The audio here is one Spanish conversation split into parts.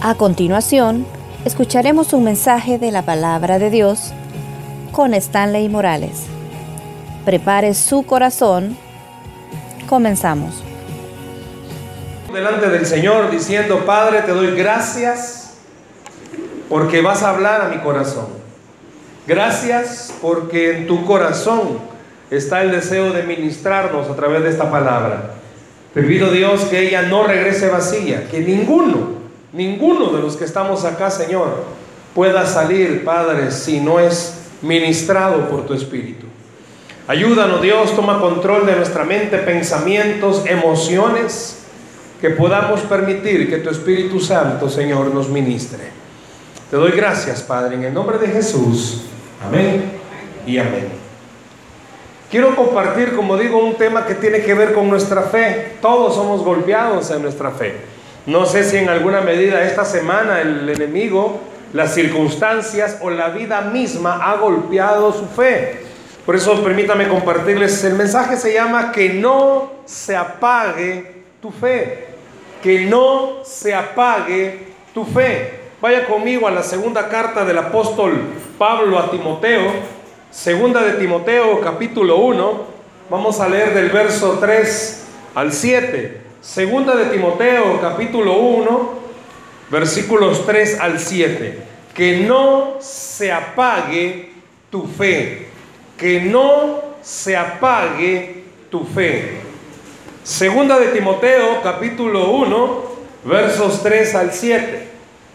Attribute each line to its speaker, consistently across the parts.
Speaker 1: A continuación, escucharemos un mensaje de la palabra de Dios con Stanley Morales. Prepare su corazón. Comenzamos.
Speaker 2: Delante del Señor diciendo, Padre, te doy gracias porque vas a hablar a mi corazón. Gracias porque en tu corazón está el deseo de ministrarnos a través de esta palabra. Te pido Dios que ella no regrese vacía, que ninguno, ninguno de los que estamos acá, Señor, pueda salir, Padre, si no es ministrado por tu Espíritu. Ayúdanos Dios, toma control de nuestra mente, pensamientos, emociones, que podamos permitir que tu Espíritu Santo, Señor, nos ministre. Te doy gracias, Padre, en el nombre de Jesús. Amén y amén. Quiero compartir, como digo, un tema que tiene que ver con nuestra fe. Todos somos golpeados en nuestra fe. No sé si en alguna medida esta semana el enemigo, las circunstancias o la vida misma ha golpeado su fe. Por eso permítame compartirles, el mensaje se llama que no se apague tu fe. Que no se apague tu fe. Vaya conmigo a la segunda carta del apóstol Pablo a Timoteo Segunda de Timoteo capítulo 1, vamos a leer del verso 3 al 7. Segunda de Timoteo capítulo 1, versículos 3 al 7. Que no se apague tu fe, que no se apague tu fe. Segunda de Timoteo capítulo 1, versos 3 al 7.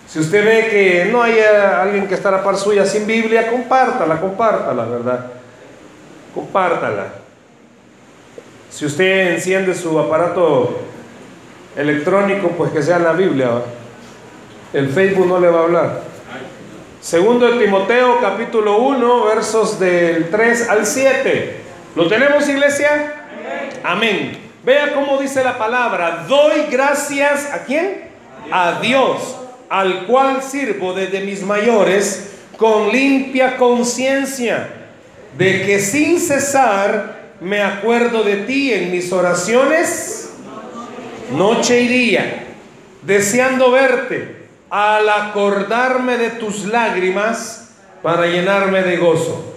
Speaker 2: Si usted ve que no hay alguien que está a la par suya sin Biblia, compártala, compártala, ¿verdad? Compártala. Si usted enciende su aparato electrónico, pues que sea la Biblia. El Facebook no le va a hablar. Segundo de Timoteo, capítulo 1, versos del 3 al 7. ¿Lo tenemos, iglesia? Amén. Vea cómo dice la palabra. Doy gracias a quién? A Dios al cual sirvo desde mis mayores con limpia conciencia, de que sin cesar me acuerdo de ti en mis oraciones, noche y día, deseando verte, al acordarme de tus lágrimas para llenarme de gozo,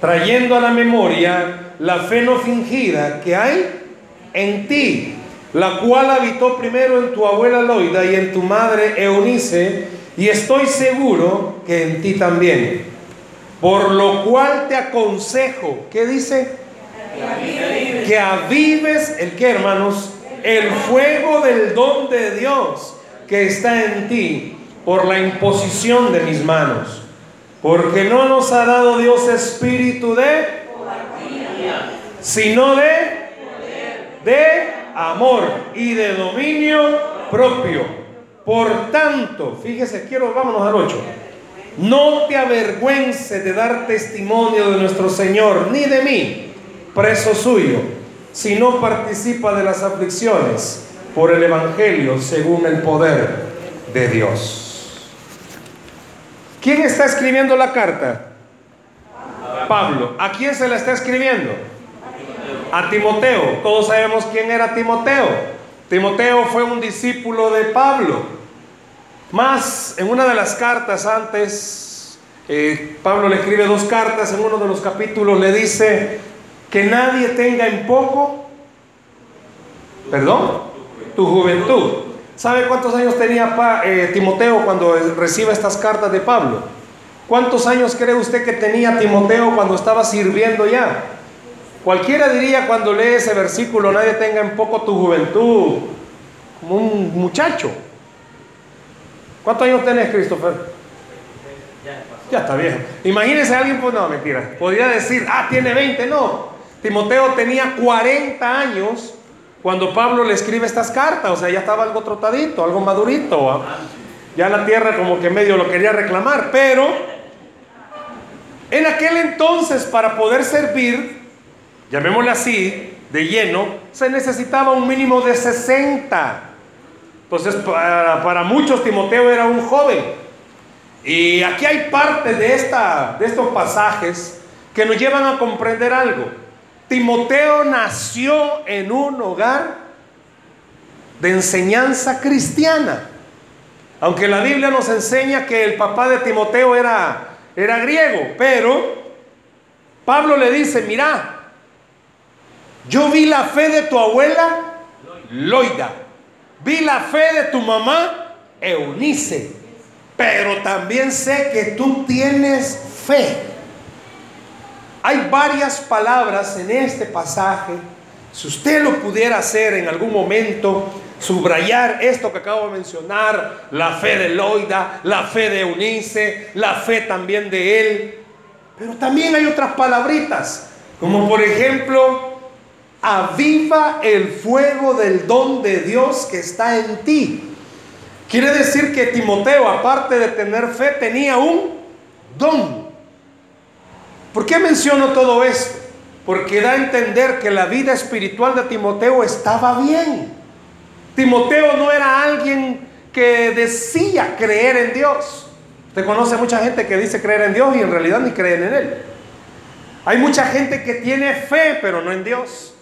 Speaker 2: trayendo a la memoria la fe no fingida que hay en ti la cual habitó primero en tu abuela Loida y en tu madre Eunice, y estoy seguro que en ti también. Por lo cual te aconsejo, ¿qué dice? Que avives el que, hermanos, el fuego del don de Dios que está en ti por la imposición de mis manos. Porque no nos ha dado Dios espíritu de, sino de, de amor y de dominio propio. Por tanto, fíjese, quiero, vámonos al 8. No te avergüences de dar testimonio de nuestro Señor, ni de mí, preso suyo, si no participa de las aflicciones por el Evangelio según el poder de Dios. ¿Quién está escribiendo la carta? Pablo. ¿A quién se la está escribiendo? a Timoteo. Todos sabemos quién era Timoteo. Timoteo fue un discípulo de Pablo. Más, en una de las cartas antes, eh, Pablo le escribe dos cartas, en uno de los capítulos le dice que nadie tenga en poco, perdón, tu juventud. ¿Sabe cuántos años tenía eh, Timoteo cuando recibe estas cartas de Pablo? ¿Cuántos años cree usted que tenía Timoteo cuando estaba sirviendo ya? Cualquiera diría cuando lee ese versículo, nadie tenga en poco tu juventud, como un muchacho. ¿Cuántos años tenés, Christopher? Ya está viejo. Imagínese a alguien, pues no, mentira. Podría decir, ah, tiene 20. No. Timoteo tenía 40 años cuando Pablo le escribe estas cartas. O sea, ya estaba algo trotadito, algo madurito. Ya la tierra como que medio lo quería reclamar. Pero en aquel entonces, para poder servir, llamémosle así, de lleno, se necesitaba un mínimo de 60. Entonces, para, muchos Timoteo era un joven. Y aquí hay parte de, esta, de estos pasajes que nos llevan a comprender algo. Timoteo nació en un hogar de enseñanza cristiana. Aunque la Biblia nos enseña que el papá de Timoteo era, era griego, pero Pablo le dice, mira, yo vi la fe de tu abuela, Loida, vi la fe de tu mamá, Eunice, pero también sé que tú tienes fe. Hay varias palabras en este pasaje. Si usted lo pudiera hacer en algún momento, subrayar esto que acabo de mencionar, la fe de Loida, la fe de Eunice, la fe también de él. Pero también hay otras palabritas, como por ejemplo, aviva el fuego del don de Dios que está en ti. Quiere decir que Timoteo, aparte de tener fe, tenía un don. ¿Por qué menciono todo esto? Porque da a entender que la vida espiritual de Timoteo estaba bien. Timoteo no era alguien que decía creer en Dios. Usted conoce mucha gente que dice creer en Dios y en realidad ni creen en Él. Hay mucha gente que tiene fe, pero no en Dios.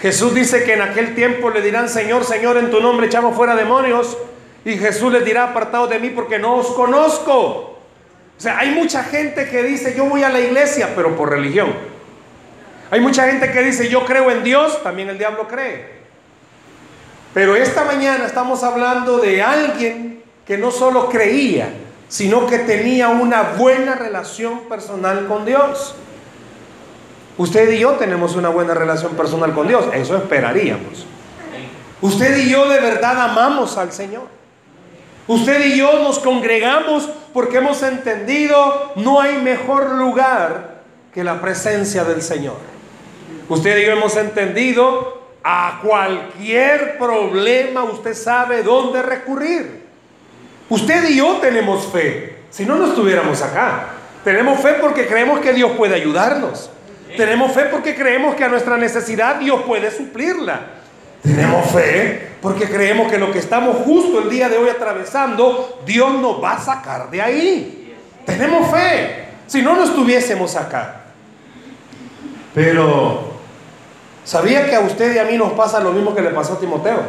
Speaker 2: Jesús dice que en aquel tiempo le dirán, Señor, Señor, en tu nombre echamos fuera demonios. Y Jesús les dirá, apartado de mí porque no os conozco. O sea, hay mucha gente que dice, yo voy a la iglesia, pero por religión. Hay mucha gente que dice, yo creo en Dios, también el diablo cree. Pero esta mañana estamos hablando de alguien que no solo creía, sino que tenía una buena relación personal con Dios. Usted y yo tenemos una buena relación personal con Dios, eso esperaríamos. Usted y yo de verdad amamos al Señor. Usted y yo nos congregamos porque hemos entendido no hay mejor lugar que la presencia del Señor. Usted y yo hemos entendido a cualquier problema usted sabe dónde recurrir. Usted y yo tenemos fe. Si no, no estuviéramos acá. Tenemos fe porque creemos que Dios puede ayudarnos. Tenemos fe porque creemos que a nuestra necesidad Dios puede suplirla. Tenemos fe porque creemos que lo que estamos justo el día de hoy atravesando, Dios nos va a sacar de ahí. Tenemos fe. Si no, no estuviésemos acá. Pero ¿Sabía que a usted y a mí nos pasa lo mismo que le pasó a Timoteo?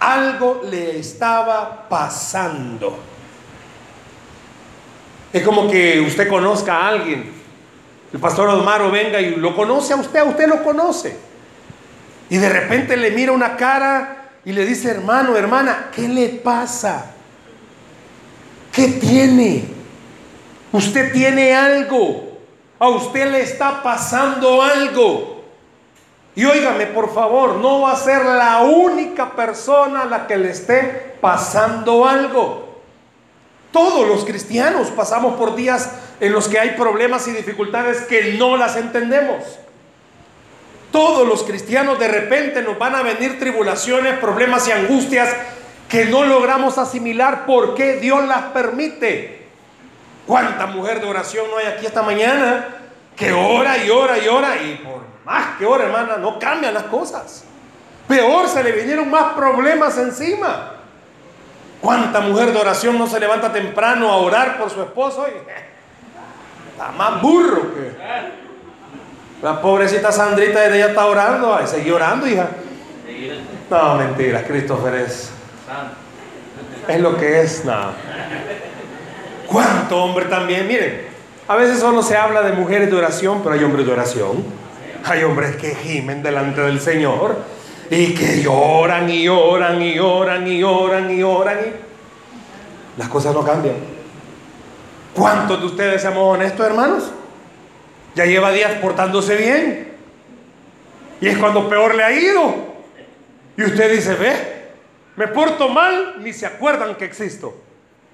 Speaker 2: Algo le estaba pasando. Es como que usted conozca a alguien. El pastor Osmaro venga y lo conoce a usted, a usted lo conoce. Y de repente le mira una cara y le dice, hermano, hermana, ¿qué le pasa? ¿Qué tiene? Usted tiene algo. A usted le está pasando algo. Y óigame, por favor, no va a ser la única persona a la que le esté pasando algo. Todos los cristianos pasamos por días en los que hay problemas y dificultades que no las entendemos. Todos los cristianos de repente nos van a venir tribulaciones, problemas y angustias que no logramos asimilar por qué Dios las permite. ¿Cuánta mujer de oración no hay aquí esta mañana que ora y ora y ora y por más que ora, hermana, no cambian las cosas. Peor, se le vinieron más problemas encima. ¿Cuánta mujer de oración no se levanta temprano a orar por su esposo? Y, está más burro que. La pobrecita Sandrita de ella está orando. Ay, seguí orando, hija. No, mentira, Christopher es. Es lo que es, no. ¿Cuánto hombre también? Miren, a veces solo se habla de mujeres de oración, pero hay hombres de oración. Hay hombres que gimen delante del Señor y que lloran y lloran y lloran y lloran y lloran y las cosas no cambian. ¿Cuántos de ustedes seamos honestos, hermanos? Ya lleva días portándose bien. Y es cuando peor le ha ido. Y usted dice, ve, me porto mal, ni se acuerdan que existo.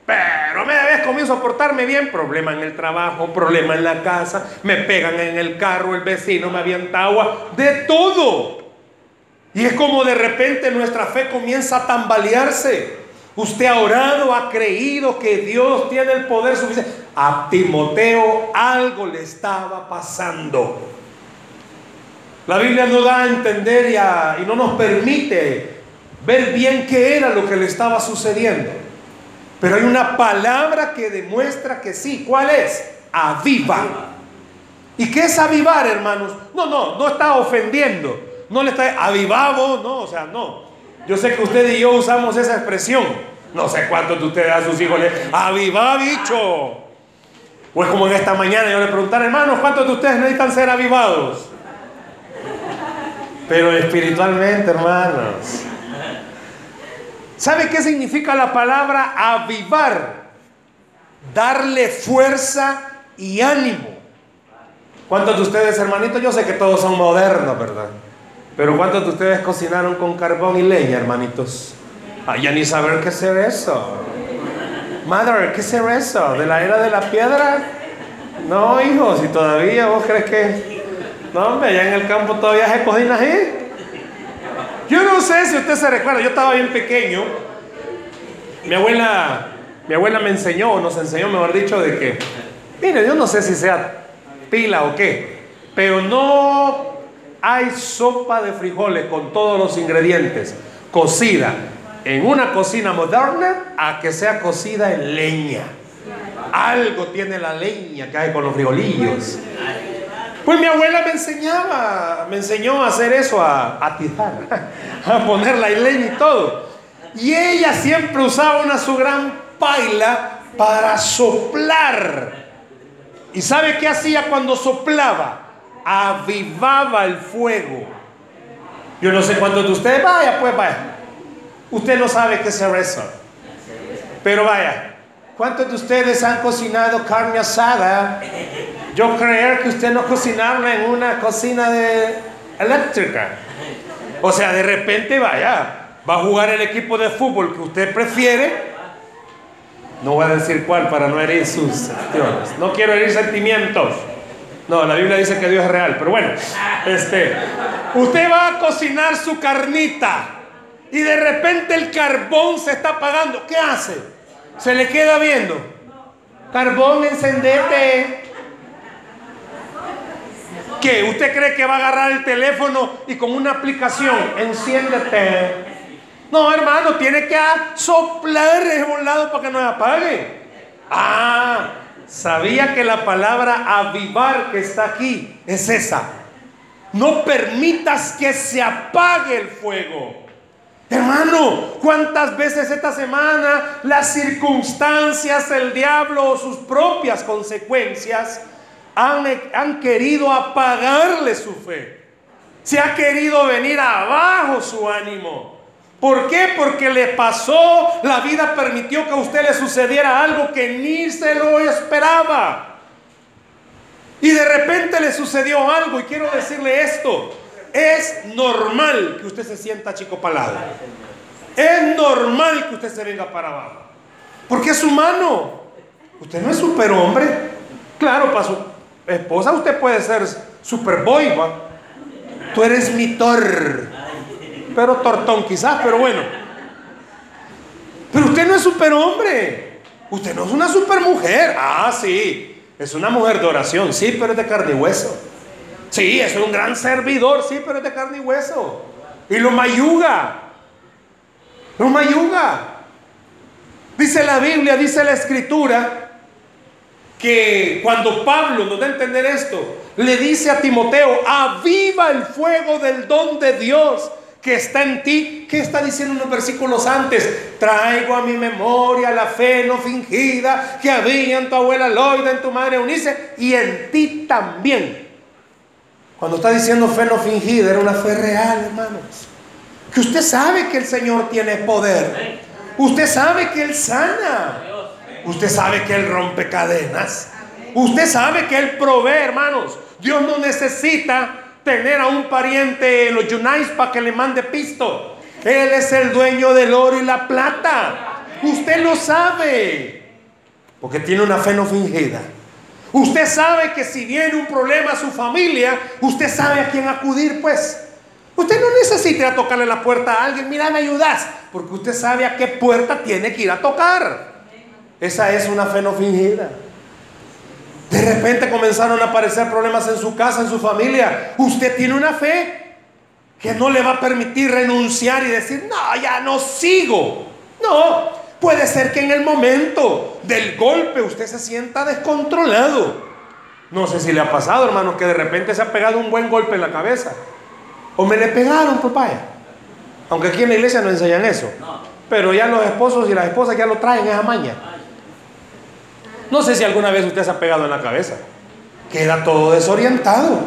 Speaker 2: Pero media vez comienzo a portarme bien, problema en el trabajo, problema en la casa, me pegan en el carro, el vecino me avienta agua, de todo. Y es como de repente nuestra fe comienza a tambalearse. Usted ha orado, ha creído que Dios tiene el poder suficiente. A Timoteo algo le estaba pasando. La Biblia no da a entender y, y no nos permite ver bien qué era lo que le estaba sucediendo. Pero hay una palabra que demuestra que sí. ¿Cuál es? Aviva. ¿Y qué es avivar, hermanos? No, no, no está ofendiendo. No le está avivado, no, o sea, no. Yo sé que usted y yo usamos esa expresión. No sé cuántos de ustedes a sus hijos le aviva bicho. O es como en esta mañana yo le pregunté, hermanos, ¿cuántos de ustedes necesitan ser avivados? Pero espiritualmente, hermanos. ¿Sabe qué significa la palabra avivar? Darle fuerza y ánimo. ¿Cuántos de ustedes, hermanitos? Yo sé que todos son modernos, ¿verdad? Pero ¿cuántos de ustedes cocinaron con carbón y leña, hermanitos? Ah, ya ni saber qué es eso. Mother, ¿qué es eso? ¿De la era de la piedra? No, hijo, si todavía vos crees que... No, hombre, allá en el campo todavía se cocina así. Yo no sé si usted se recuerda, yo estaba bien pequeño. Mi abuela, mi abuela me enseñó, nos enseñó, mejor dicho, de que, mire, yo no sé si sea pila o qué, pero no hay sopa de frijoles con todos los ingredientes cocida en una cocina moderna a que sea cocida en leña. Algo tiene la leña que hay con los frijolillos. Pues mi abuela me enseñaba, me enseñó a hacer eso, a atizar, a poner la leña y todo. Y ella siempre usaba una su gran paila para soplar ¿Y sabe qué hacía cuando soplaba? Avivaba el fuego. Yo no sé cuántos de ustedes, vaya, pues vaya. Usted no sabe qué es eso. Pero vaya, ¿cuántos de ustedes han cocinado carne asada? Yo creer que usted no cocinaba en una cocina de eléctrica. O sea, de repente vaya, va a jugar el equipo de fútbol que usted prefiere no voy a decir cuál para no herir sus. No quiero herir sentimientos. No, la Biblia dice que Dios es real. Pero bueno, este, usted va a cocinar su carnita y de repente el carbón se está apagando. ¿Qué hace? Se le queda viendo. Carbón, encendete. ¿Qué? ¿Usted cree que va a agarrar el teléfono y con una aplicación, enciéndete? No, hermano, tiene que soplar un lado para que no se apague. Ah, sabía que la palabra avivar que está aquí es esa. No permitas que se apague el fuego. Hermano, ¿cuántas veces esta semana las circunstancias, el diablo o sus propias consecuencias han, han querido apagarle su fe? Se ha querido venir abajo su ánimo. ¿Por qué? Porque le pasó, la vida permitió que a usted le sucediera algo que ni se lo esperaba. Y de repente le sucedió algo y quiero decirle esto, es normal que usted se sienta chico palado. Es normal que usted se venga para abajo. Porque es humano. Usted no es superhombre. Claro, para su esposa usted puede ser superboy. Tú eres mi tor pero tortón quizás, pero bueno. Pero usted no es superhombre. Usted no es una supermujer. Ah, sí. Es una mujer de oración, sí, pero es de carne y hueso. Sí, es un gran servidor, sí, pero es de carne y hueso. Y lo mayuga. Lo mayuga. Dice la Biblia, dice la Escritura, que cuando Pablo nos da a entender esto, le dice a Timoteo, aviva el fuego del don de Dios que está en ti. ¿Qué está diciendo unos versículos antes? Traigo a mi memoria la fe no fingida que había en tu abuela Loida, en tu madre Eunice y en ti también. Cuando está diciendo fe no fingida, era una fe real, hermanos. Que usted sabe que el Señor tiene poder. Usted sabe que Él sana. Usted sabe que Él rompe cadenas. Usted sabe que Él provee, hermanos. Dios no necesita tener a un pariente en los Yunais para que le mande pisto. Él es el dueño del oro y la plata. Usted lo sabe. Porque tiene una fe no fingida. Usted sabe que si viene un problema a su familia, usted sabe a quién acudir, pues. Usted no necesita ir a tocarle la puerta a alguien, mira, me ayudas, porque usted sabe a qué puerta tiene que ir a tocar. Esa es una fe no fingida. De repente comenzaron a aparecer problemas en su casa, en su familia. Usted tiene una fe que no le va a permitir renunciar y decir, no, ya no sigo. No, puede ser que en el momento del golpe usted se sienta descontrolado. No sé si le ha pasado, hermano, que de repente se ha pegado un buen golpe en la cabeza. O me le pegaron, papá. Aunque aquí en la iglesia no enseñan eso. Pero ya los esposos y las esposas ya lo traen esa maña. No sé si alguna vez usted se ha pegado en la cabeza. Queda todo desorientado.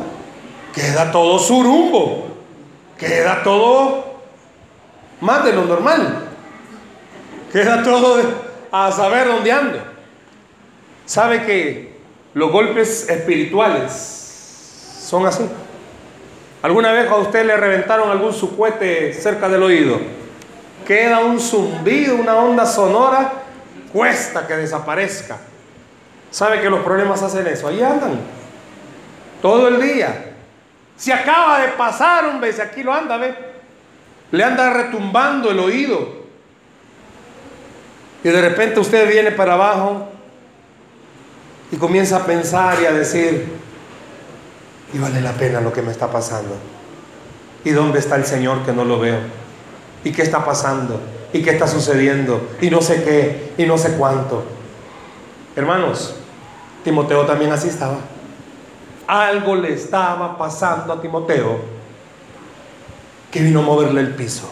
Speaker 2: Queda todo surumbo. Queda todo más de lo normal. Queda todo a saber dónde anda. ¿Sabe que los golpes espirituales son así? ¿Alguna vez a usted le reventaron algún sucuete cerca del oído? Queda un zumbido, una onda sonora, cuesta que desaparezca. ¿Sabe que los problemas hacen eso? Ahí andan. Todo el día. Si acaba de pasar, un si aquí lo anda, ve. Le anda retumbando el oído. Y de repente usted viene para abajo y comienza a pensar y a decir, y vale la pena lo que me está pasando. ¿Y dónde está el Señor que no lo veo? ¿Y qué está pasando? ¿Y qué está sucediendo? Y no sé qué, y no sé cuánto. Hermanos, Timoteo también así estaba. Algo le estaba pasando a Timoteo que vino a moverle el piso.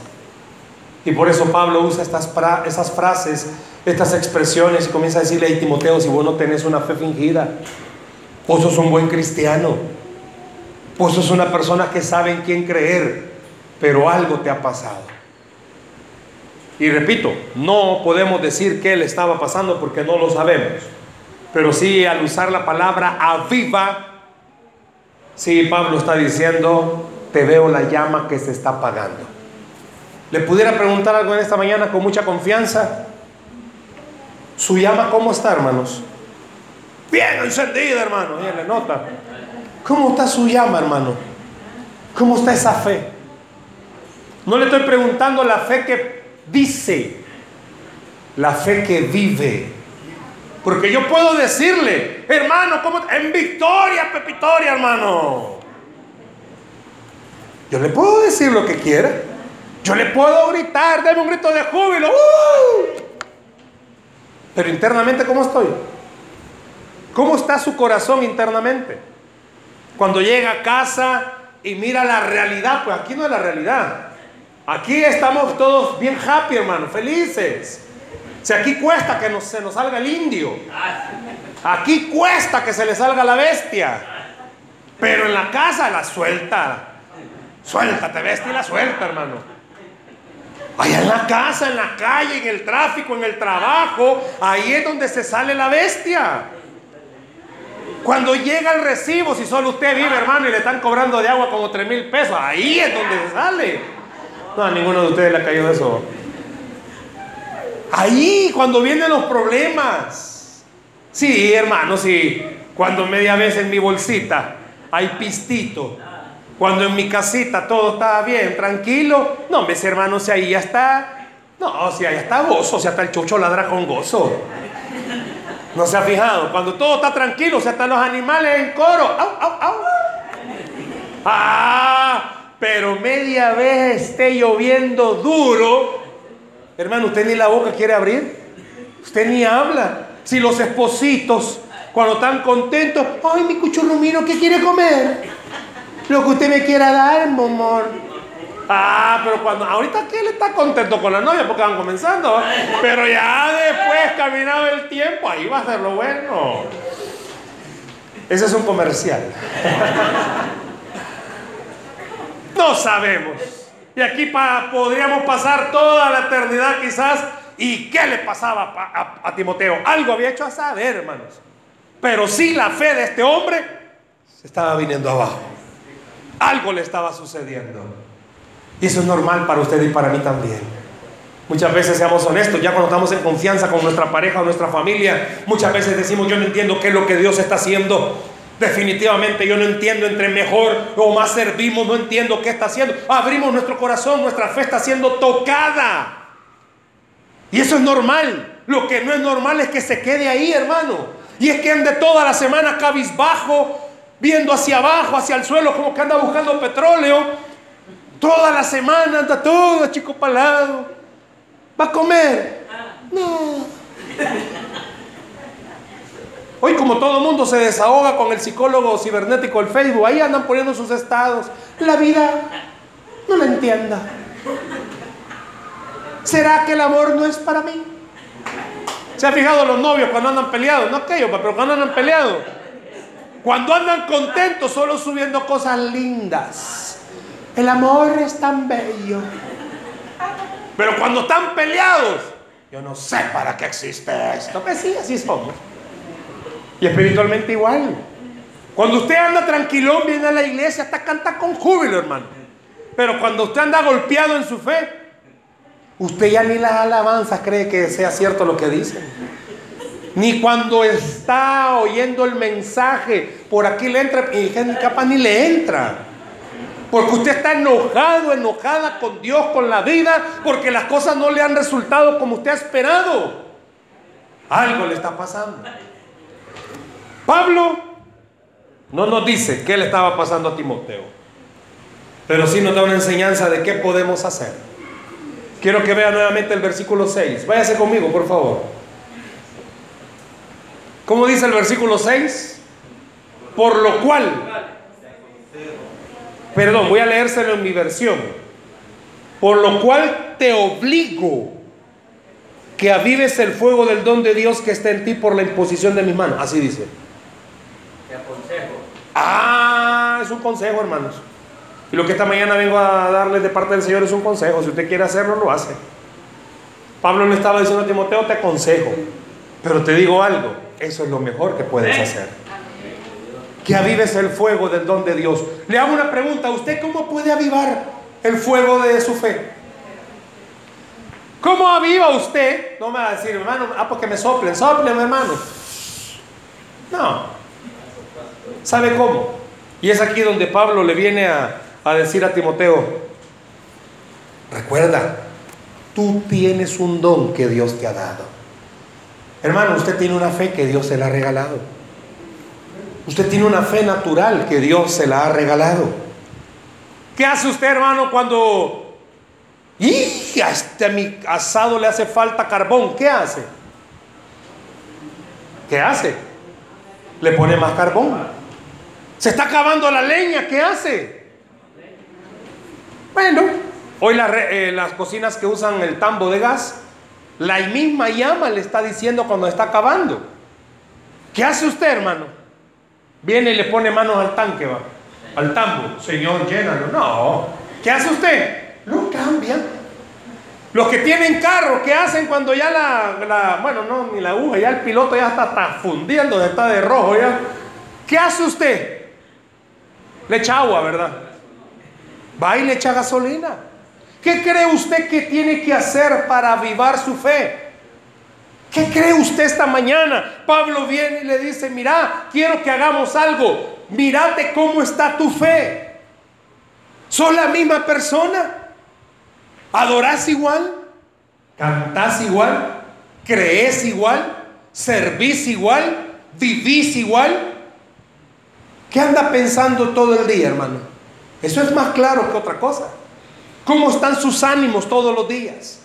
Speaker 2: Y por eso Pablo usa estas esas frases, estas expresiones y comienza a decirle a Timoteo, si vos no tenés una fe fingida, vos sos un buen cristiano, vos sos una persona que sabe en quién creer, pero algo te ha pasado. Y repito, no podemos decir qué le estaba pasando porque no lo sabemos. Pero sí, al usar la palabra aviva, sí, Pablo está diciendo, te veo la llama que se está apagando. ¿Le pudiera preguntar algo en esta mañana con mucha confianza? ¿Su llama cómo está, hermanos? Bien encendida, hermano. Bien, le nota. ¿Cómo está su llama, hermano? ¿Cómo está esa fe? No le estoy preguntando la fe que dice, la fe que vive. Porque yo puedo decirle, hermano, ¿cómo? en victoria, pepitoria, hermano. Yo le puedo decir lo que quiera. Yo le puedo gritar, dame un grito de júbilo. ¡uh! Pero internamente, ¿cómo estoy? ¿Cómo está su corazón internamente? Cuando llega a casa y mira la realidad, pues aquí no es la realidad. Aquí estamos todos bien happy, hermano, felices. Si aquí cuesta que se nos salga el indio. Aquí cuesta que se le salga la bestia. Pero en la casa la suelta. Suéltate, bestia, y la suelta, hermano. Allá en la casa, en la calle, en el tráfico, en el trabajo, ahí es donde se sale la bestia. Cuando llega el recibo, si solo usted vive, hermano, y le están cobrando de agua como 3 mil pesos, ahí es donde se sale. No, a ninguno de ustedes le ha caído eso. Ahí, cuando vienen los problemas. Sí, hermano, sí. Cuando media vez en mi bolsita hay pistito. Cuando en mi casita todo está bien, tranquilo. No, ves, hermano, si ahí ya está. No, si ahí está gozo, si hasta el chucho ladra con gozo. ¿No se ha fijado? Cuando todo está tranquilo, si hasta los animales en coro. ¡Au, au, au! ¡Ah! Pero media vez esté lloviendo duro, hermano, usted ni la boca quiere abrir. Usted ni habla. Si los espositos, cuando están contentos, ay, mi cuchurrumino, ¿qué quiere comer? Lo que usted me quiera dar, momón. Ah, pero cuando ahorita que él está contento con la novia porque van comenzando, pero ya después caminado el tiempo, ahí va a ser lo bueno. Ese es un comercial. No sabemos. Y aquí podríamos pasar toda la eternidad quizás. ¿Y qué le pasaba a, Timoteo? Algo había hecho a saber, hermanos. Pero sí la fe de este hombre se estaba viniendo abajo. Algo le estaba sucediendo. Y eso es normal para usted y para mí también. Muchas veces seamos honestos, ya cuando estamos en confianza con nuestra pareja o nuestra familia, muchas veces decimos, yo no entiendo qué es lo que Dios está haciendo. Definitivamente yo no entiendo entre mejor o más servimos, no entiendo qué está haciendo. Abrimos nuestro corazón, nuestra fe está siendo tocada. Y eso es normal. Lo que no es normal es que se quede ahí, hermano. Y es que ande toda la semana cabizbajo, viendo hacia abajo, hacia el suelo, como que anda buscando petróleo. Toda la semana anda todo chico palado. ¿Va a comer? No. Hoy como todo mundo se desahoga con el psicólogo cibernético, el Facebook, ahí andan poniendo sus estados. La vida no la entienda. ¿Será que el amor no es para mí? ¿Se ha fijado los novios cuando andan peleados? No aquellos, pero cuando andan peleados. Cuando andan contentos, solo subiendo cosas lindas. El amor es tan bello. Pero cuando están peleados, yo no sé para qué existe esto. Que sí, así somos. Y espiritualmente igual. Cuando usted anda tranquilón, viene a la iglesia, hasta canta con júbilo, hermano. Pero cuando usted anda golpeado en su fe, usted ya ni las alabanzas cree que sea cierto lo que dicen. Ni cuando está oyendo el mensaje, por aquí le entra y capaz ni le entra. Porque usted está enojado, enojada con Dios, con la vida, porque las cosas no le han resultado como usted ha esperado. Algo le está pasando. Pablo no nos dice qué le estaba pasando a Timoteo, pero sí nos da una enseñanza de qué podemos hacer. Quiero que vea nuevamente el versículo 6. Váyase conmigo, por favor. ¿Cómo dice el versículo 6? Por lo cual, perdón, voy a leérselo en mi versión. Por lo cual te obligo que avives el fuego del don de Dios que está en ti por la imposición de mis manos. Así dice. Ah, es un consejo, hermanos. Y lo que esta mañana vengo a darles de parte del Señor es un consejo. Si usted quiere hacerlo, lo hace. Pablo le estaba diciendo a Timoteo, te aconsejo. Pero te digo algo, eso es lo mejor que puedes hacer. Que avives el fuego del don de Dios. Le hago una pregunta, ¿usted cómo puede avivar el fuego de su fe? ¿Cómo aviva usted? No me va a decir, hermano, ah, porque me soplen, soplen, hermano. No, ¿Sabe cómo? Y es aquí donde Pablo le viene a, decir a Timoteo, recuerda, tú tienes un don que Dios te ha dado. Hermano, usted tiene una fe que Dios se la ha regalado. Usted tiene una fe natural que Dios se la ha regalado. ¿Qué hace usted, hermano, cuando... ¡Y! A este mi asado le hace falta carbón. ¿Qué hace? ¿Qué hace? Le pone más carbón. Se está acabando la leña, ¿qué hace? Bueno, hoy eh, las, cocinas que usan el tambo de gas, la misma llama le está diciendo cuando está acabando. ¿Qué hace usted, hermano? Viene y le pone manos al tanque, va. Al tambo. Señor, llénalo. No. ¿Qué hace usted? Lo cambia. Los que tienen carro, ¿qué hacen cuando ya la, bueno, no, ni la aguja, ya el piloto ya está, está fundiendo, está de rojo ya? ¿Qué hace usted? Le echa agua, ¿verdad? Va y le echa gasolina. ¿Qué cree usted que tiene que hacer para avivar su fe? ¿Qué cree usted esta mañana? Pablo viene y le dice, mira, quiero que hagamos algo. Mírate cómo está tu fe. ¿Son la misma persona? ¿Adorás igual? ¿Cantás igual? ¿Crees igual? ¿Servís igual? ¿Vivís igual? ¿Qué anda pensando todo el día, hermano? Eso es más claro que otra cosa. ¿Cómo están sus ánimos todos los días?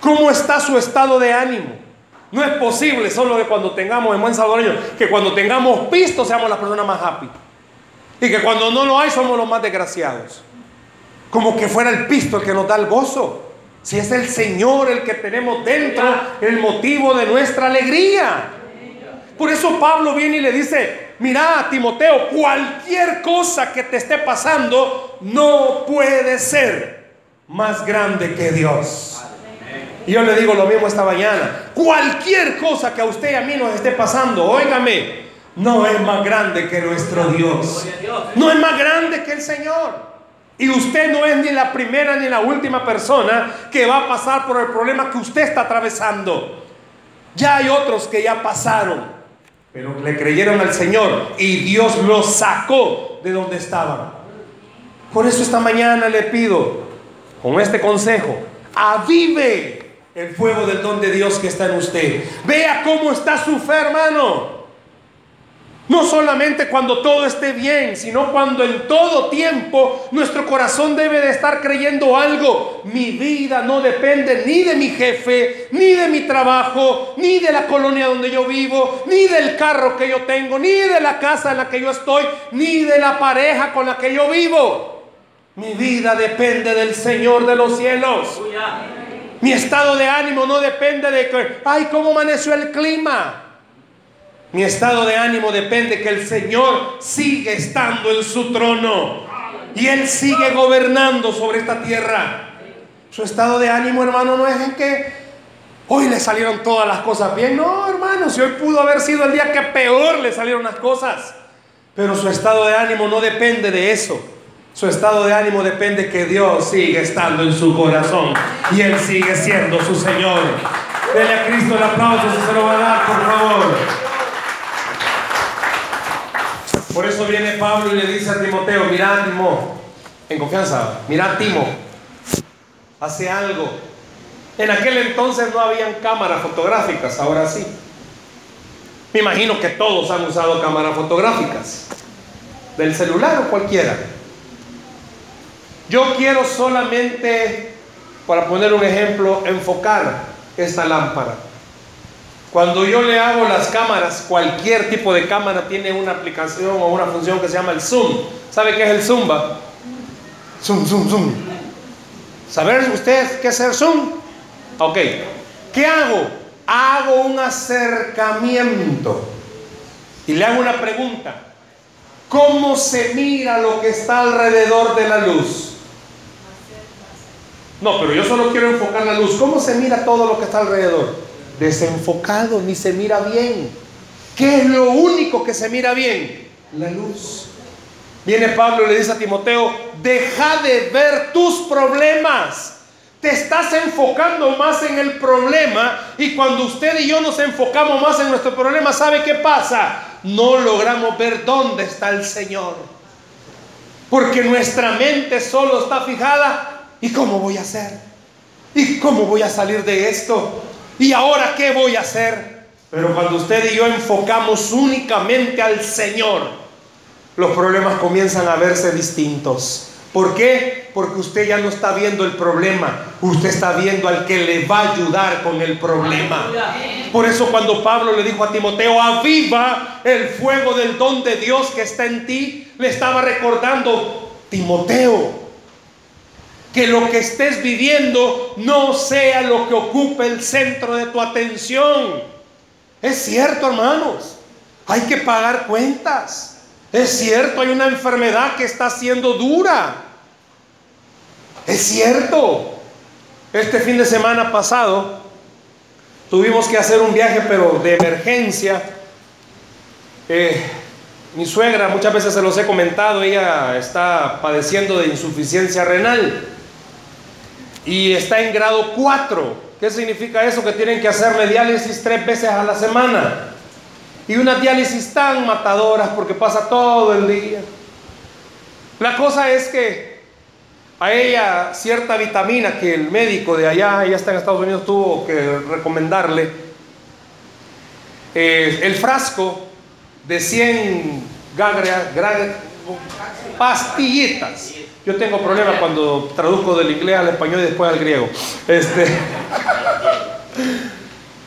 Speaker 2: ¿Cómo está su estado de ánimo? No es posible solo que cuando tengamos, en buen salvadoreño, que cuando tengamos pisto seamos las personas más happy. Y que cuando no lo hay somos los más desgraciados. Como que fuera el pisto el que nos da el gozo. Si es el Señor el que tenemos dentro, el motivo de nuestra alegría. Por eso Pablo viene y le dice, mira Timoteo, cualquier cosa que te esté pasando no puede ser más grande que Dios. Yo le digo lo mismo esta mañana, cualquier cosa que a usted y a mí nos esté pasando, óigame, no es más grande que nuestro Dios. No es más grande que el Señor. Y usted no es ni la primera ni la última persona que va a pasar por el problema que usted está atravesando. Ya hay otros que ya pasaron. Pero le creyeron al Señor y Dios los sacó de donde estaban. Por eso esta mañana le pido, con este consejo, avive el fuego del don de Dios que está en usted. Vea cómo está su fe, hermano. No solamente cuando todo esté bien, sino cuando en todo tiempo nuestro corazón debe de estar creyendo algo. Mi vida no depende ni de mi jefe, ni de mi trabajo, ni de la colonia donde yo vivo, ni del carro que yo tengo, ni de la casa en la que yo estoy, ni de la pareja con la que yo vivo. Mi vida depende del Señor de los cielos. Mi estado de ánimo no depende de que, ay, ¿cómo amaneció el clima? Mi estado de ánimo depende que el Señor sigue estando en su trono y Él sigue gobernando sobre esta tierra. Su estado de ánimo, hermano, no es en que hoy le salieron todas las cosas bien. No, hermano, si hoy pudo haber sido el día que peor le salieron las cosas. Pero su estado de ánimo no depende de eso. Su estado de ánimo depende que Dios sigue estando en su corazón y Él sigue siendo su Señor. Dele a Cristo el aplauso se lo va a dar, por favor. Por eso viene Pablo y le dice a Timoteo, mira Timo, en confianza, mira Timo, hace algo. En aquel entonces no habían cámaras fotográficas, ahora sí. Me imagino que todos han usado cámaras fotográficas, del celular o cualquiera. Yo quiero solamente, para poner un ejemplo, enfocar esta lámpara. Cuando yo le hago las cámaras, cualquier tipo de cámara tiene una aplicación o una función que se llama el zoom. ¿Sabe qué es el zoom? Va? Zoom, zoom, zoom. ¿Saber usted qué es el zoom? Ok. ¿Qué hago? Hago un acercamiento. Y le hago una pregunta. ¿Cómo se mira lo que está alrededor de la luz? No, pero yo solo quiero enfocar la luz. ¿Cómo se mira todo lo que está alrededor? Desenfocado, ni se mira bien. ¿Qué es lo único que se mira bien? La luz. Viene Pablo y le dice a Timoteo, deja de ver tus problemas. Te estás enfocando más en el problema y cuando usted y yo nos enfocamos más en nuestro problema, ¿sabe qué pasa? No logramos ver dónde está el Señor. Porque nuestra mente solo está fijada ¿Y cómo voy a hacer? ¿Y cómo voy a salir de esto? ¿Y ahora qué voy a hacer? Pero cuando usted y yo enfocamos únicamente al Señor, los problemas comienzan a verse distintos. ¿Por qué? Porque usted ya no está viendo el problema, usted está viendo al que le va a ayudar con el problema. Por eso cuando Pablo le dijo a Timoteo, aviva el fuego del don de Dios que está en ti, le estaba recordando, Timoteo, que lo que estés viviendo no sea lo que ocupe el centro de tu atención. Es cierto, hermanos, hay que pagar cuentas. Es cierto, hay una enfermedad que está siendo dura. Es cierto. Este fin de semana pasado tuvimos que hacer un viaje, pero de emergencia. Eh, mi suegra, muchas veces se los he comentado, ella está padeciendo de insuficiencia renal y está en grado 4. ¿Qué significa eso? Que tienen que hacerle diálisis tres veces a la semana. Y unas diálisis tan matadoras porque pasa todo el día. La cosa es que a ella cierta vitamina que el médico de allá, ella está en Estados Unidos, tuvo que recomendarle, el frasco de 100 pastillitas yo tengo problemas cuando traduzco del inglés al español y después al griego. Este,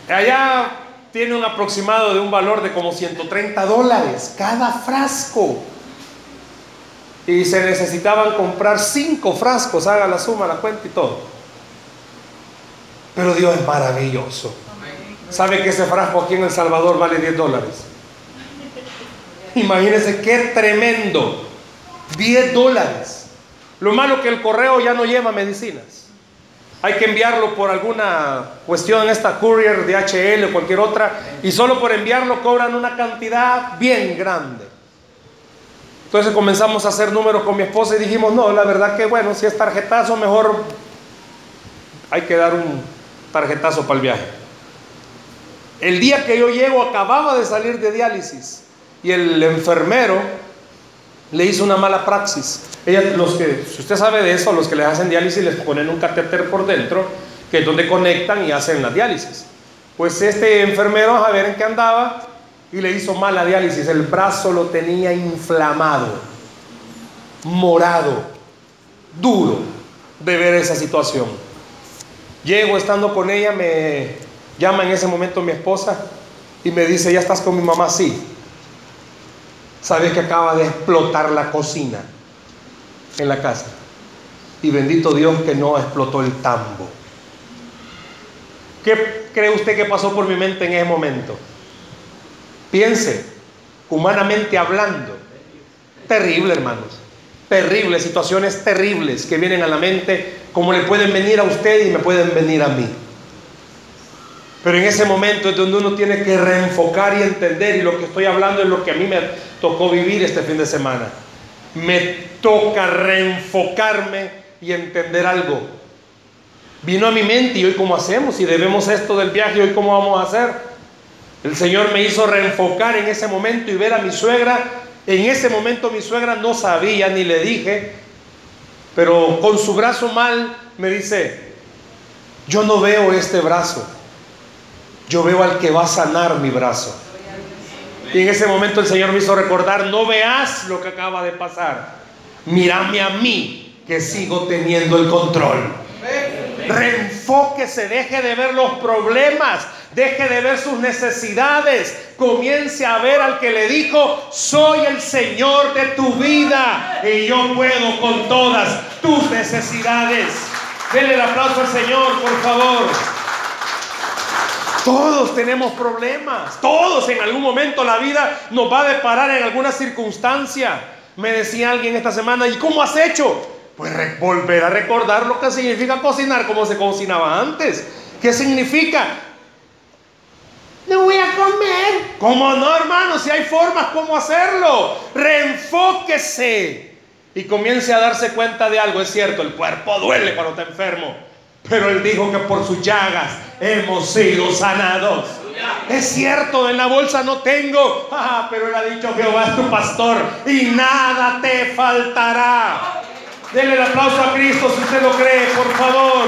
Speaker 2: allá tiene un aproximado de un valor de como 130 dólares cada frasco. Y se necesitaban comprar cinco frascos, haga la suma, la cuenta y todo. Pero Dios es maravilloso. ¿Sabe que ese frasco aquí en El Salvador vale 10 dólares? Imagínense qué tremendo. 10 dólares. Lo malo que el correo ya no lleva medicinas. Hay que enviarlo por alguna cuestión, esta courier de HL o cualquier otra, y solo por enviarlo cobran una cantidad bien grande. Entonces comenzamos a hacer números con mi esposa y dijimos, no, la verdad que bueno, si es tarjetazo, mejor hay que dar un tarjetazo para el viaje. El día que yo llego acababa de salir de diálisis y el enfermero le hizo una mala praxis. Ella, los que, si usted sabe de eso, los que le hacen diálisis les ponen un catéter por dentro, que es donde conectan y hacen la diálisis. Pues este enfermero, a ver en qué andaba, y le hizo mala diálisis. El brazo lo tenía inflamado, morado, duro de ver esa situación. Llego estando con ella, me llama en ese momento mi esposa y me dice, ¿ya estás con mi mamá? Sí. ¿Sabes que acaba de explotar la cocina en la casa? Y bendito Dios que no explotó el tambo. ¿Qué cree usted que pasó por mi mente en ese momento? Piense, humanamente hablando. Terrible, hermanos. Terribles, situaciones terribles que vienen a la mente, como le pueden venir a usted y me pueden venir a mí. Pero en ese momento es donde uno tiene que reenfocar y entender, y lo que estoy hablando es lo que a mí me tocó vivir este fin de semana. Me toca reenfocarme y entender algo. Vino a mi mente y hoy cómo hacemos, y debemos esto del viaje, hoy cómo vamos a hacer. El Señor me hizo reenfocar en ese momento y ver a mi suegra. En ese momento mi suegra no sabía ni le dije, pero con su brazo mal me dice, yo no veo este brazo yo veo al que va a sanar mi brazo. Y en ese momento el Señor me hizo recordar, no veas lo que acaba de pasar. Mírame a mí, que sigo teniendo el control. Reenfóquese, deje de ver los problemas, deje de ver sus necesidades, comience a ver al que le dijo, soy el Señor de tu vida y yo puedo con todas tus necesidades. Denle el aplauso al Señor, por favor. Todos tenemos problemas, todos en algún momento la vida nos va a deparar en alguna circunstancia. Me decía alguien esta semana, ¿y cómo has hecho? Pues volver a recordar lo que significa cocinar como se cocinaba antes. ¿Qué significa? No voy a comer. ¿Cómo no, hermano? Si hay formas, ¿cómo hacerlo? Reenfóquese y comience a darse cuenta de algo. Es cierto, el cuerpo duele cuando está enfermo. Pero Él dijo que por sus llagas hemos sido sanados. Es cierto, en la bolsa no tengo, ah, pero Él ha dicho Jehová es tu pastor y nada te faltará. Denle el aplauso a Cristo si usted lo cree, por favor.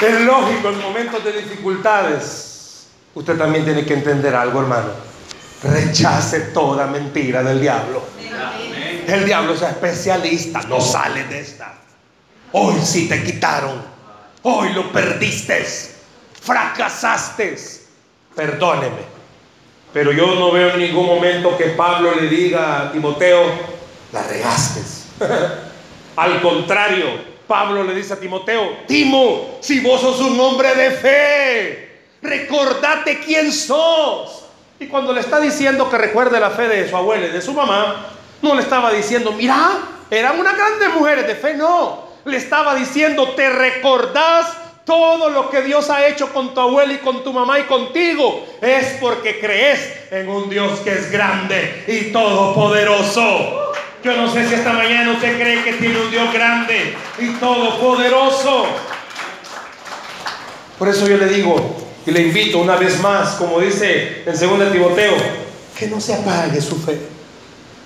Speaker 2: Es lógico en momentos de dificultades. Usted también tiene que entender algo, hermano. Rechace toda mentira del diablo. El diablo es especialista, no sale de esta. Hoy sí te quitaron. Hoy lo perdiste. Fracasaste. Perdóneme. Pero yo no veo en ningún momento que Pablo le diga a Timoteo, la regaste. Al contrario, Pablo le dice a Timoteo, Timo, si vos sos un hombre de fe, recordate quién sos. Y cuando le está diciendo que recuerde la fe de su abuela y de su mamá, no le estaba diciendo, mira, eran unas grandes mujeres de fe, no le estaba diciendo, ¿te recordás todo lo que Dios ha hecho con tu abuela y con tu mamá y contigo? Es porque crees en un Dios que es grande y todopoderoso. Yo no sé si esta mañana usted cree que tiene un Dios grande y todopoderoso. Por eso yo le digo y le invito una vez más, como dice en 2 Timoteo, que no se apague su fe.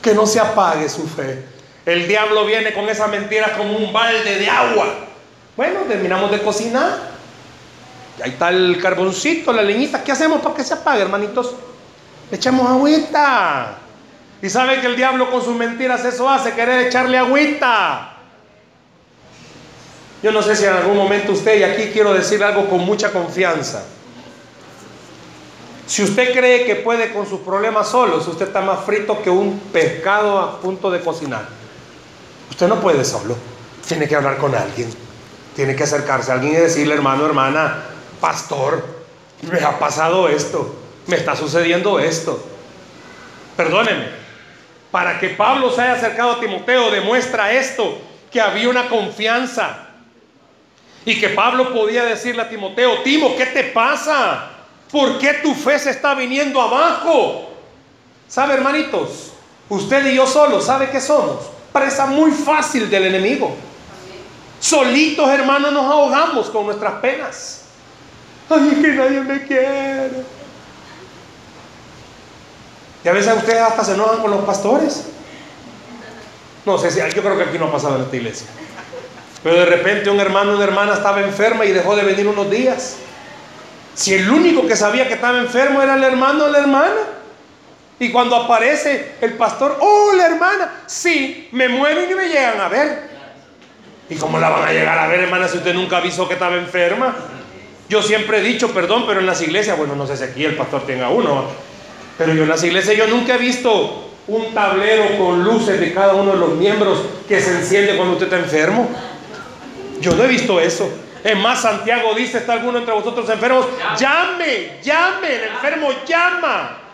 Speaker 2: Que no se apague su fe. El diablo viene con esa mentira como un balde de agua. Bueno, terminamos de cocinar. Ahí está el carboncito, la leñita. ¿Qué hacemos para que se apague, hermanitos? echamos agüita. Y sabe que el diablo con sus mentiras eso hace, querer echarle agüita. Yo no sé si en algún momento usted, y aquí quiero decir algo con mucha confianza. Si usted cree que puede con sus problemas solos, usted está más frito que un pescado a punto de cocinar. Usted no puede solo. Tiene que hablar con alguien. Tiene que acercarse a alguien y decirle, hermano, hermana, pastor, me ha pasado esto. Me está sucediendo esto. Perdóneme. Para que Pablo se haya acercado a Timoteo demuestra esto, que había una confianza. Y que Pablo podía decirle a Timoteo, Timo, ¿qué te pasa? ¿Por qué tu fe se está viniendo abajo? ¿Sabe, hermanitos? Usted y yo solo, ¿sabe qué somos? Presa muy fácil del enemigo. Solitos, hermanos, nos ahogamos con nuestras penas. Ay, que nadie me quiere. Y a veces ustedes hasta se enojan con los pastores. No sé si, yo creo que aquí no ha pasado en esta iglesia. Pero de repente un hermano una hermana estaba enferma y dejó de venir unos días. Si el único que sabía que estaba enfermo era el hermano o la hermana. Y cuando aparece el pastor, oh, la hermana, sí, me mueven y me llegan a ver. ¿Y cómo la van a llegar a ver, hermana, si usted nunca avisó que estaba enferma? Yo siempre he dicho, perdón, pero en las iglesias, bueno, no sé si aquí el pastor tenga uno, pero yo en las iglesias yo nunca he visto un tablero con luces de cada uno de los miembros que se enciende cuando usted está enfermo. Yo no he visto eso. Es más, Santiago dice, ¿está alguno entre vosotros enfermos? Llame, llame, el enfermo llama.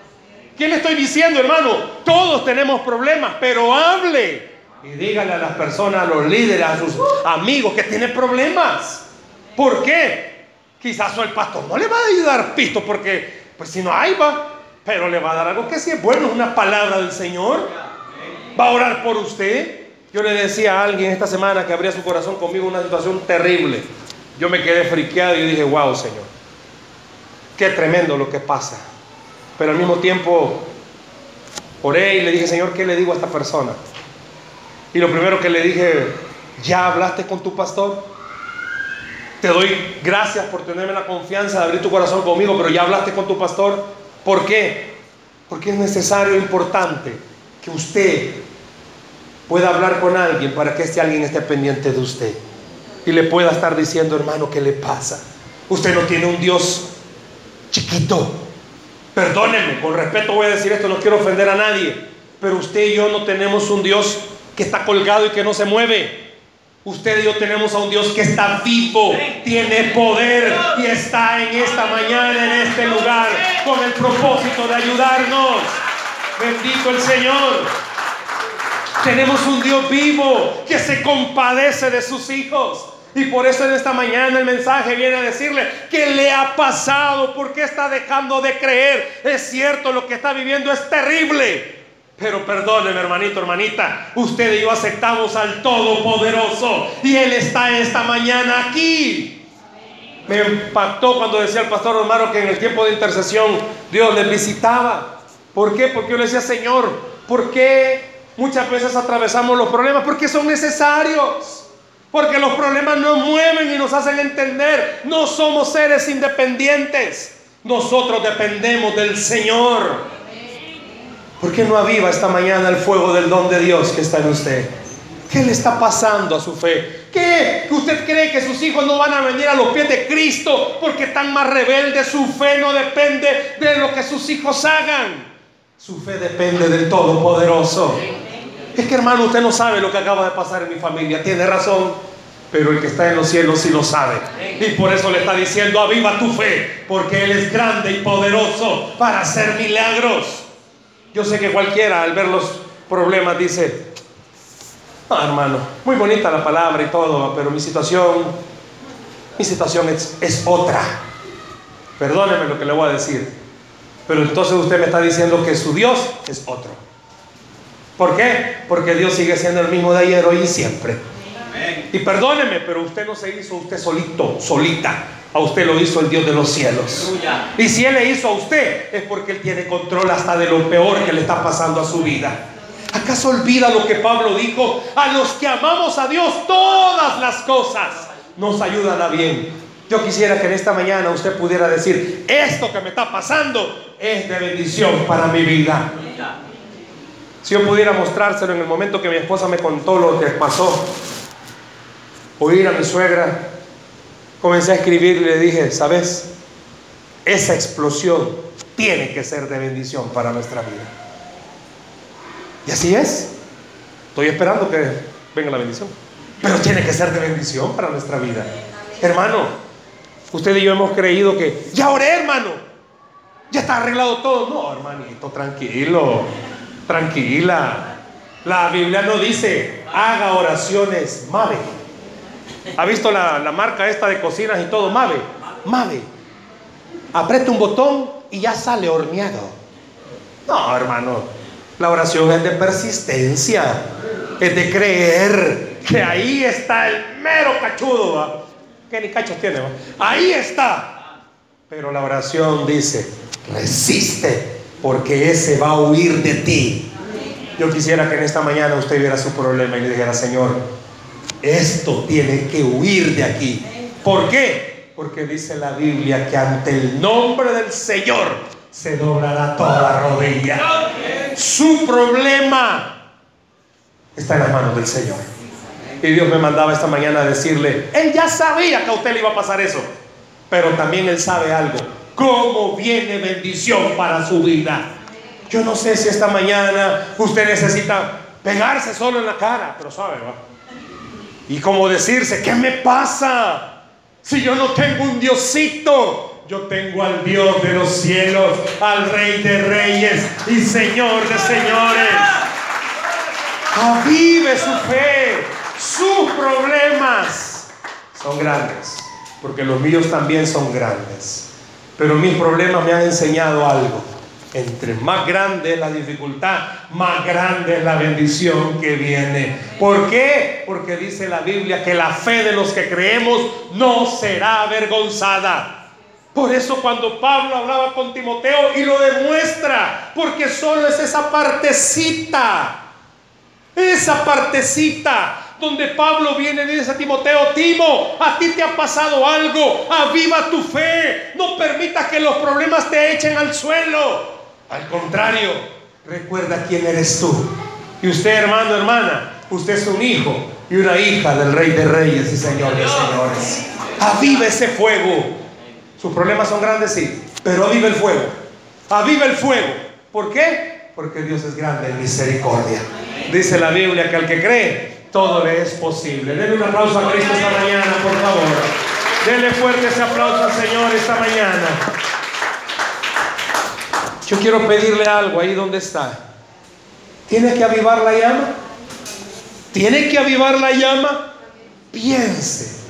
Speaker 2: ¿Qué le estoy diciendo, hermano? Todos tenemos problemas, pero hable. Y dígale a las personas, a los líderes, a sus amigos que tienen problemas. ¿Por qué? Quizás el pastor no le va a ayudar pisto porque, pues si no hay, va. Pero le va a dar algo que sí es bueno, una palabra del Señor. Va a orar por usted. Yo le decía a alguien esta semana que abría su corazón conmigo una situación terrible. Yo me quedé friqueado y dije, wow, Señor, qué tremendo lo que pasa. Pero al mismo tiempo oré y le dije, Señor, ¿qué le digo a esta persona? Y lo primero que le dije, ¿ya hablaste con tu pastor? Te doy gracias por tenerme la confianza de abrir tu corazón conmigo, pero ya hablaste con tu pastor. ¿Por qué? Porque es necesario, importante, que usted pueda hablar con alguien para que este alguien esté pendiente de usted y le pueda estar diciendo, hermano, ¿qué le pasa? Usted no tiene un Dios chiquito. Perdónenme, con respeto voy a decir esto, no quiero ofender a nadie, pero usted y yo no tenemos un Dios que está colgado y que no se mueve. Usted y yo tenemos a un Dios que está vivo, tiene poder y está en esta mañana, en este lugar, con el propósito de ayudarnos. Bendito el Señor. Tenemos un Dios vivo que se compadece de sus hijos. Y por eso en esta mañana el mensaje viene a decirle qué le ha pasado, por qué está dejando de creer. Es cierto, lo que está viviendo es terrible. Pero perdóneme, hermanito, hermanita, usted y yo aceptamos al Todopoderoso y Él está esta mañana aquí. Me impactó cuando decía el pastor Romano que en el tiempo de intercesión Dios le visitaba. ¿Por qué? Porque yo le decía, Señor, ¿por qué muchas veces atravesamos los problemas? Porque son necesarios. Porque los problemas nos mueven y nos hacen entender. No somos seres independientes. Nosotros dependemos del Señor. ¿Por qué no aviva esta mañana el fuego del don de Dios que está en usted? ¿Qué le está pasando a su fe? ¿Qué? ¿Usted cree que sus hijos no van a venir a los pies de Cristo porque están más rebeldes? Su fe no depende de lo que sus hijos hagan. Su fe depende del Todopoderoso. Es que hermano, usted no sabe lo que acaba de pasar en mi familia. Tiene razón. Pero el que está en los cielos sí lo sabe. Y por eso le está diciendo, aviva tu fe. Porque Él es grande y poderoso para hacer milagros. Yo sé que cualquiera al ver los problemas dice, ah, hermano, muy bonita la palabra y todo, pero mi situación, mi situación es, es otra. Perdóneme lo que le voy a decir. Pero entonces usted me está diciendo que su Dios es otro. ¿Por qué? Porque Dios sigue siendo el mismo de ayer, hoy y siempre. Y perdóneme, pero usted no se hizo usted solito, solita. A usted lo hizo el Dios de los cielos. Y si Él le hizo a usted, es porque Él tiene control hasta de lo peor que le está pasando a su vida. ¿Acaso olvida lo que Pablo dijo? A los que amamos a Dios, todas las cosas nos ayudan a bien. Yo quisiera que en esta mañana usted pudiera decir, esto que me está pasando es de bendición para mi vida. Si yo pudiera mostrárselo en el momento que mi esposa me contó lo que pasó, oír a mi suegra, comencé a escribir y le dije, ¿sabes? Esa explosión tiene que ser de bendición para nuestra vida. Y así es. Estoy esperando que venga la bendición. Pero tiene que ser de bendición para nuestra vida. Hermano, usted y yo hemos creído que, ya oré hermano, ya está arreglado todo. No, hermanito, tranquilo, tranquila. La Biblia no dice, haga oraciones, mave. ¿Ha visto la, marca esta de cocinas y todo? Mave. Mave. Aprieta un botón y ya sale horneado. No, hermano. La oración es de persistencia. Es de creer que ahí está el mero cachudo. Que ni cachos tiene. Ahí está. Pero la oración dice, resiste porque ese va a huir de ti. Yo quisiera que en esta mañana usted viera su problema y le dijera, Señor, esto tiene que huir de aquí. ¿Por qué? Porque dice la Biblia que ante el nombre del Señor se doblará toda rodilla. Su problema está en las manos del Señor. Y Dios me mandaba esta mañana a decirle, Él ya sabía que a usted le iba a pasar eso, pero también Él sabe algo, cómo viene bendición para su vida. Yo no sé si esta mañana usted necesita pegarse solo en la cara, pero sabe, ¿va? Y como decirse, ¿qué me pasa? Si yo no tengo un Diosito, yo tengo al Dios de los cielos, al Rey de reyes y Señor de señores. Avive su fe, sus problemas son grandes, porque los míos también son grandes. Pero mis problemas me han enseñado algo. Entre más grande es la dificultad, más grande es la bendición que viene. ¿Por qué? Porque dice la Biblia que la fe de los que creemos no será avergonzada. Por eso cuando Pablo hablaba con Timoteo y lo demuestra, porque solo es esa partecita esa partecita donde Pablo viene y dice a Timoteo, Timo, a ti te ha pasado algo, aviva tu fe, no permitas que los problemas te echen al suelo. Al contrario, recuerda quién eres tú. Y usted, hermano, hermana, usted es un hijo y una hija del Rey de Reyes y Señor de Señores. Aviva ese fuego. Sus problemas son grandes, sí, pero aviva el fuego. Aviva el fuego. ¿Por qué? Porque Dios es grande en misericordia. Dice la Biblia que al que cree, todo le es posible. Denle un aplauso a Cristo esta mañana, por favor. Denle fuerte ese aplauso al Señor esta mañana. Yo quiero pedirle algo ahí donde está. ¿Tiene que avivar la llama? ¿Tiene que avivar la llama? Piense.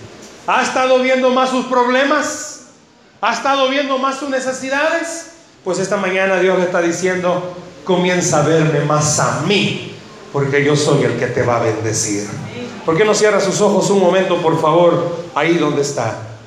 Speaker 2: ¿Ha estado viendo más sus problemas? ¿Ha estado viendo más sus necesidades? Pues esta mañana Dios le está diciendo, comienza a verme más a mí porque yo soy el que te va a bendecir. ¿Por qué no cierra sus ojos un momento, por favor, ahí donde está?